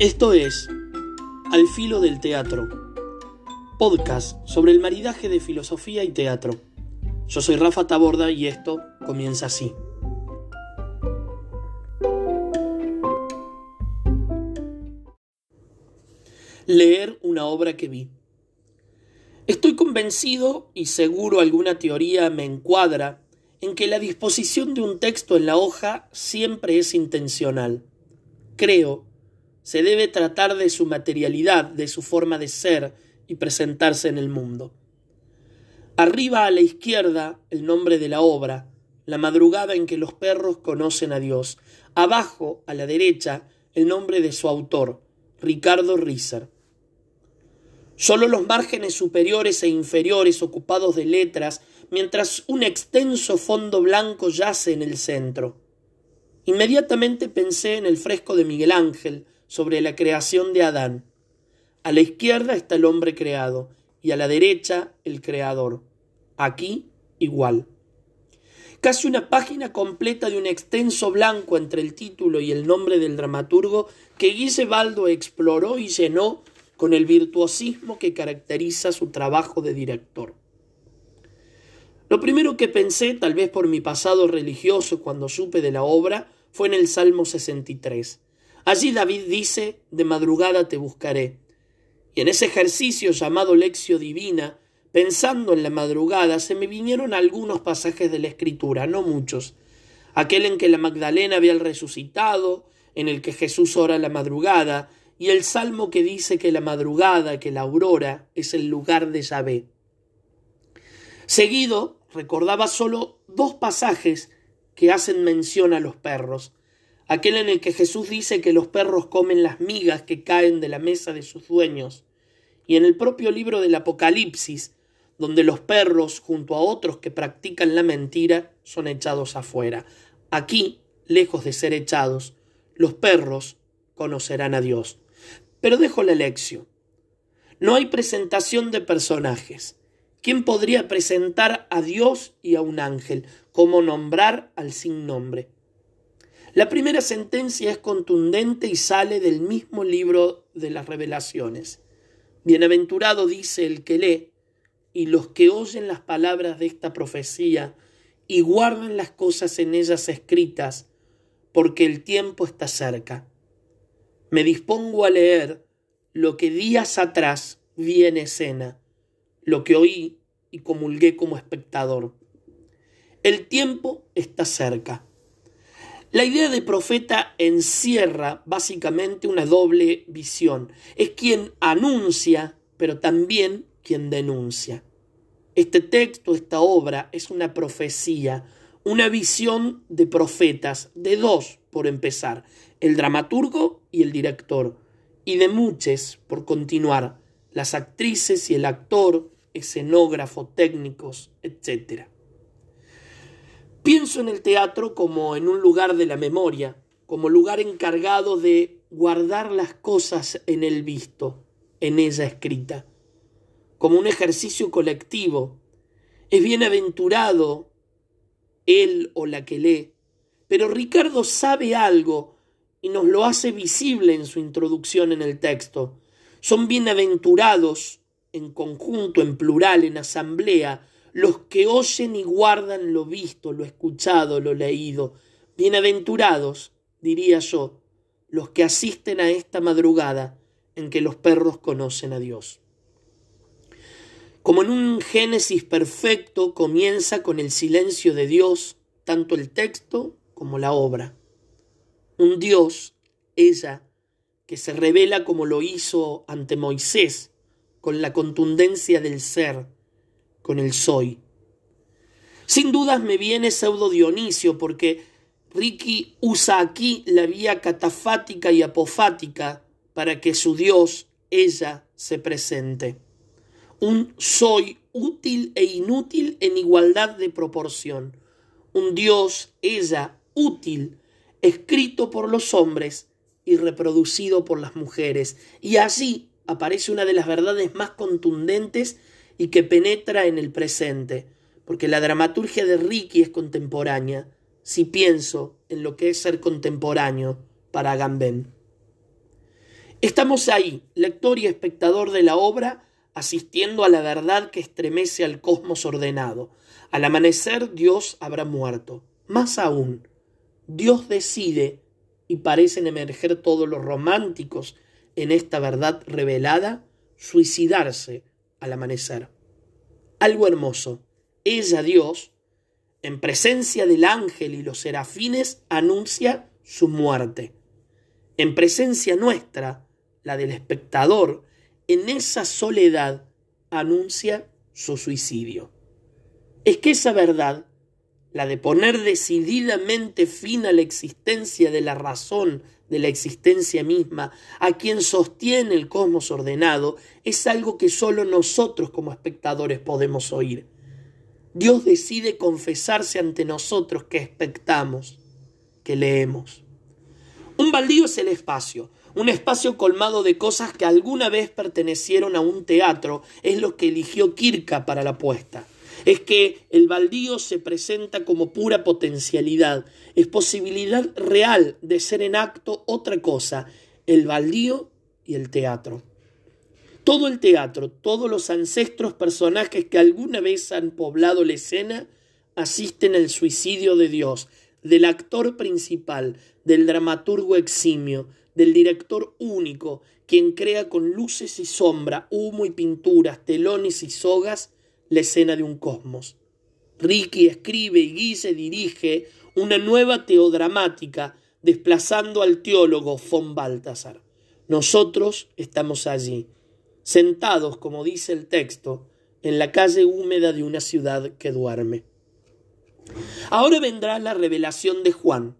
Esto es Al filo del teatro, podcast sobre el maridaje de filosofía y teatro. Yo soy Rafa Taborda y esto comienza así. Leer una obra que vi. Estoy convencido y seguro alguna teoría me encuadra en que la disposición de un texto en la hoja siempre es intencional. Creo, se debe tratar de su materialidad, de su forma de ser y presentarse en el mundo. Arriba a la izquierda el nombre de la obra, la madrugada en que los perros conocen a Dios. Abajo, a la derecha, el nombre de su autor, Ricardo Risser. Solo los márgenes superiores e inferiores ocupados de letras, mientras un extenso fondo blanco yace en el centro. Inmediatamente pensé en el fresco de Miguel Ángel sobre la creación de Adán. A la izquierda está el hombre creado y a la derecha el creador. Aquí igual. Casi una página completa de un extenso blanco entre el título y el nombre del dramaturgo que Baldo exploró y llenó con el virtuosismo que caracteriza su trabajo de director. Lo primero que pensé, tal vez por mi pasado religioso cuando supe de la obra, fue en el Salmo 63. Allí David dice, de madrugada te buscaré. Y en ese ejercicio llamado lección divina, pensando en la madrugada, se me vinieron algunos pasajes de la Escritura, no muchos. Aquel en que la Magdalena había resucitado, en el que Jesús ora la madrugada, y el salmo que dice que la madrugada, que la aurora es el lugar de Yahvé. Seguido, recordaba solo dos pasajes que hacen mención a los perros. Aquel en el que Jesús dice que los perros comen las migas que caen de la mesa de sus dueños, y en el propio libro del Apocalipsis, donde los perros, junto a otros que practican la mentira, son echados afuera. Aquí, lejos de ser echados, los perros conocerán a Dios. Pero dejo la lección. No hay presentación de personajes. ¿Quién podría presentar a Dios y a un ángel? como nombrar al sin nombre? La primera sentencia es contundente y sale del mismo libro de las revelaciones. Bienaventurado dice el que lee, y los que oyen las palabras de esta profecía y guardan las cosas en ellas escritas, porque el tiempo está cerca me dispongo a leer lo que días atrás vi en escena, lo que oí y comulgué como espectador. El tiempo está cerca. La idea de profeta encierra básicamente una doble visión. Es quien anuncia, pero también quien denuncia. Este texto, esta obra, es una profecía, una visión de profetas, de dos por empezar, el dramaturgo y el director, y de muchos por continuar, las actrices y el actor, escenógrafo, técnicos, etc. Pienso en el teatro como en un lugar de la memoria, como lugar encargado de guardar las cosas en el visto, en ella escrita, como un ejercicio colectivo. Es bienaventurado él o la que lee, pero Ricardo sabe algo y nos lo hace visible en su introducción en el texto. Son bienaventurados, en conjunto, en plural, en asamblea, los que oyen y guardan lo visto, lo escuchado, lo leído. Bienaventurados, diría yo, los que asisten a esta madrugada en que los perros conocen a Dios. Como en un Génesis perfecto comienza con el silencio de Dios, tanto el texto como la obra un Dios, ella, que se revela como lo hizo ante Moisés, con la contundencia del ser, con el soy. Sin dudas me viene pseudo Dionisio, porque Ricky usa aquí la vía catafática y apofática para que su Dios, ella, se presente. Un soy útil e inútil en igualdad de proporción. Un Dios, ella, útil escrito por los hombres y reproducido por las mujeres. Y allí aparece una de las verdades más contundentes y que penetra en el presente, porque la dramaturgia de Ricky es contemporánea, si pienso en lo que es ser contemporáneo para Agamben. Estamos ahí, lector y espectador de la obra, asistiendo a la verdad que estremece al cosmos ordenado. Al amanecer Dios habrá muerto. Más aún, Dios decide, y parecen emerger todos los románticos en esta verdad revelada, suicidarse al amanecer. Algo hermoso. Ella, Dios, en presencia del ángel y los serafines, anuncia su muerte. En presencia nuestra, la del espectador, en esa soledad anuncia su suicidio. Es que esa verdad, la de poner decididamente fin a la existencia de la razón, de la existencia misma, a quien sostiene el cosmos ordenado, es algo que solo nosotros como espectadores podemos oír. Dios decide confesarse ante nosotros que expectamos, que leemos. Un baldío es el espacio, un espacio colmado de cosas que alguna vez pertenecieron a un teatro, es lo que eligió Kirka para la puesta. Es que el baldío se presenta como pura potencialidad, es posibilidad real de ser en acto otra cosa, el baldío y el teatro. Todo el teatro, todos los ancestros personajes que alguna vez han poblado la escena, asisten al suicidio de Dios, del actor principal, del dramaturgo eximio, del director único, quien crea con luces y sombra, humo y pinturas, telones y sogas la escena de un cosmos. Ricky escribe y Guise dirige una nueva teodramática desplazando al teólogo von Baltasar. Nosotros estamos allí, sentados, como dice el texto, en la calle húmeda de una ciudad que duerme. Ahora vendrá la revelación de Juan.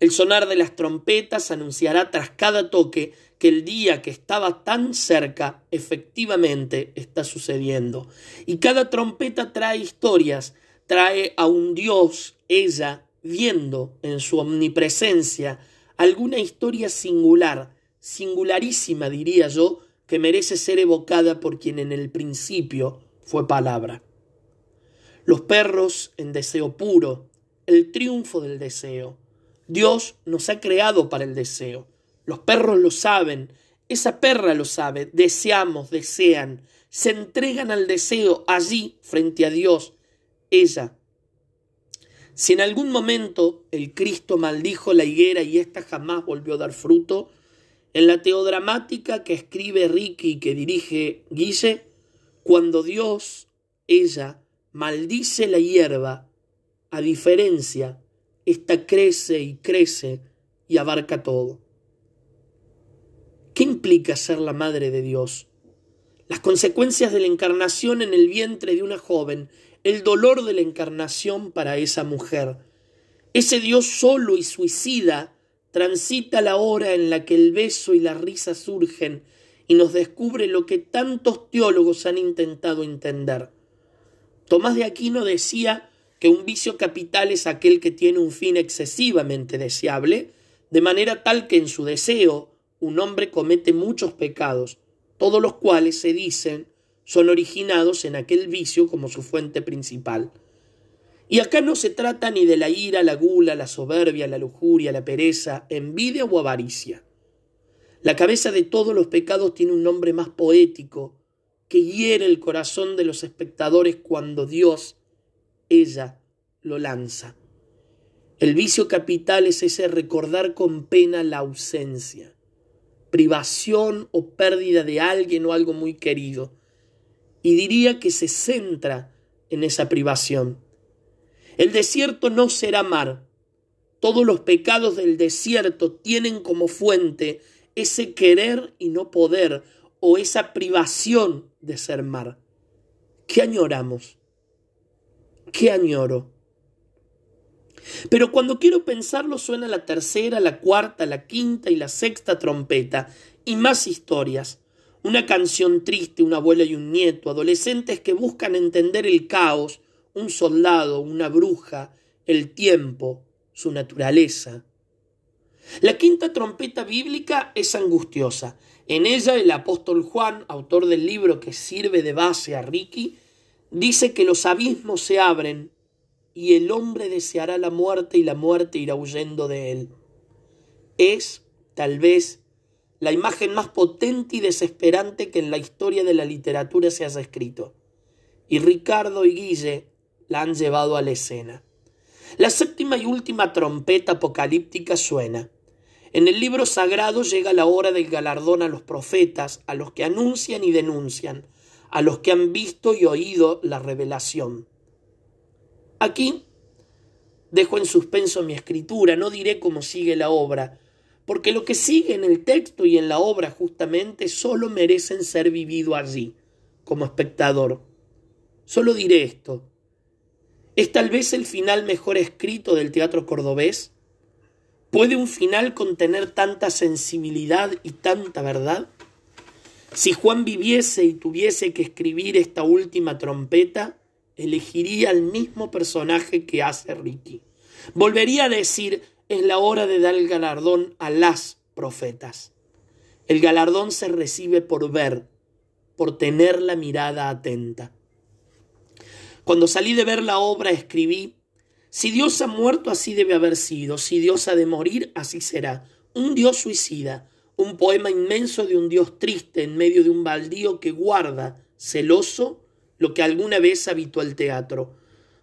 El sonar de las trompetas anunciará tras cada toque que el día que estaba tan cerca efectivamente está sucediendo. Y cada trompeta trae historias, trae a un Dios, ella, viendo en su omnipresencia alguna historia singular, singularísima diría yo, que merece ser evocada por quien en el principio fue palabra. Los perros en deseo puro, el triunfo del deseo. Dios nos ha creado para el deseo. Los perros lo saben, esa perra lo sabe, deseamos, desean, se entregan al deseo allí frente a Dios. Ella. Si en algún momento el Cristo maldijo la higuera y ésta jamás volvió a dar fruto, en la teodramática que escribe Ricky y que dirige Guille, cuando Dios, ella, maldice la hierba, a diferencia, esta crece y crece y abarca todo. ¿Qué implica ser la madre de Dios? Las consecuencias de la encarnación en el vientre de una joven, el dolor de la encarnación para esa mujer. Ese Dios solo y suicida transita la hora en la que el beso y la risa surgen y nos descubre lo que tantos teólogos han intentado entender. Tomás de Aquino decía que un vicio capital es aquel que tiene un fin excesivamente deseable, de manera tal que en su deseo un hombre comete muchos pecados, todos los cuales se dicen son originados en aquel vicio como su fuente principal. Y acá no se trata ni de la ira, la gula, la soberbia, la lujuria, la pereza, envidia o avaricia. La cabeza de todos los pecados tiene un nombre más poético, que hiere el corazón de los espectadores cuando Dios, ella, lo lanza. El vicio capital es ese recordar con pena la ausencia, privación o pérdida de alguien o algo muy querido. Y diría que se centra en esa privación. El desierto no será mar. Todos los pecados del desierto tienen como fuente ese querer y no poder o esa privación de ser mar. ¿Qué añoramos? ¿Qué añoro? Pero cuando quiero pensarlo suena la tercera, la cuarta, la quinta y la sexta trompeta y más historias. Una canción triste, una abuela y un nieto, adolescentes que buscan entender el caos, un soldado, una bruja, el tiempo, su naturaleza. La quinta trompeta bíblica es angustiosa. En ella el apóstol Juan, autor del libro que sirve de base a Ricky, dice que los abismos se abren y el hombre deseará la muerte y la muerte irá huyendo de él. Es, tal vez, la imagen más potente y desesperante que en la historia de la literatura se haya escrito. Y Ricardo y Guille la han llevado a la escena. La séptima y última trompeta apocalíptica suena. En el libro sagrado llega la hora del galardón a los profetas, a los que anuncian y denuncian, a los que han visto y oído la revelación. Aquí dejo en suspenso mi escritura, no diré cómo sigue la obra, porque lo que sigue en el texto y en la obra justamente solo merecen ser vivido allí, como espectador. Solo diré esto. ¿Es tal vez el final mejor escrito del teatro cordobés? ¿Puede un final contener tanta sensibilidad y tanta verdad? Si Juan viviese y tuviese que escribir esta última trompeta, elegiría el mismo personaje que hace Ricky. Volvería a decir, es la hora de dar el galardón a las profetas. El galardón se recibe por ver, por tener la mirada atenta. Cuando salí de ver la obra escribí, si Dios ha muerto así debe haber sido, si Dios ha de morir así será. Un Dios suicida, un poema inmenso de un Dios triste en medio de un baldío que guarda, celoso, lo que alguna vez habitó el teatro.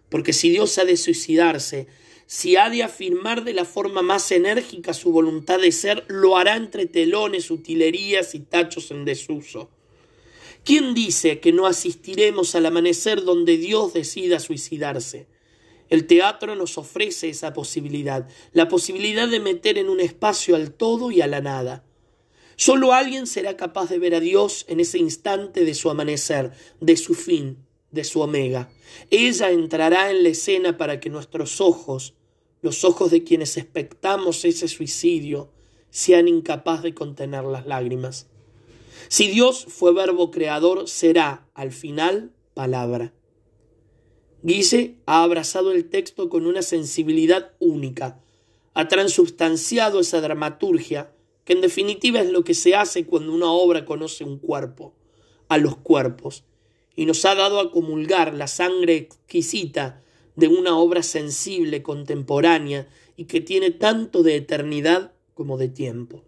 Porque si Dios ha de suicidarse, si ha de afirmar de la forma más enérgica su voluntad de ser, lo hará entre telones, utilerías y tachos en desuso. ¿Quién dice que no asistiremos al amanecer donde Dios decida suicidarse? El teatro nos ofrece esa posibilidad, la posibilidad de meter en un espacio al todo y a la nada. Solo alguien será capaz de ver a Dios en ese instante de su amanecer, de su fin, de su omega. Ella entrará en la escena para que nuestros ojos, los ojos de quienes expectamos ese suicidio, sean incapaces de contener las lágrimas. Si Dios fue verbo creador, será, al final, palabra. Guise ha abrazado el texto con una sensibilidad única, ha transubstanciado esa dramaturgia, que en definitiva es lo que se hace cuando una obra conoce un cuerpo, a los cuerpos, y nos ha dado a comulgar la sangre exquisita de una obra sensible, contemporánea, y que tiene tanto de eternidad como de tiempo.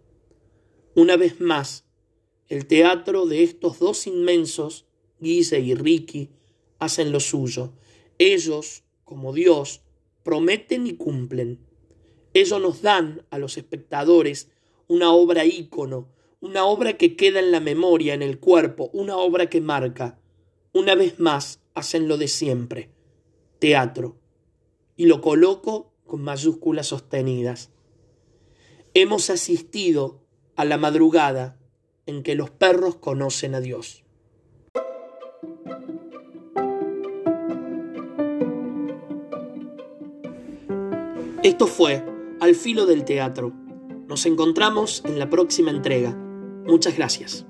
Una vez más, el teatro de estos dos inmensos, Guise y Ricky, hacen lo suyo. Ellos, como Dios, prometen y cumplen. Ellos nos dan a los espectadores una obra ícono, una obra que queda en la memoria, en el cuerpo, una obra que marca, una vez más hacen lo de siempre, teatro, y lo coloco con mayúsculas sostenidas. Hemos asistido a la madrugada en que los perros conocen a Dios. Esto fue Al filo del teatro. Nos encontramos en la próxima entrega. Muchas gracias.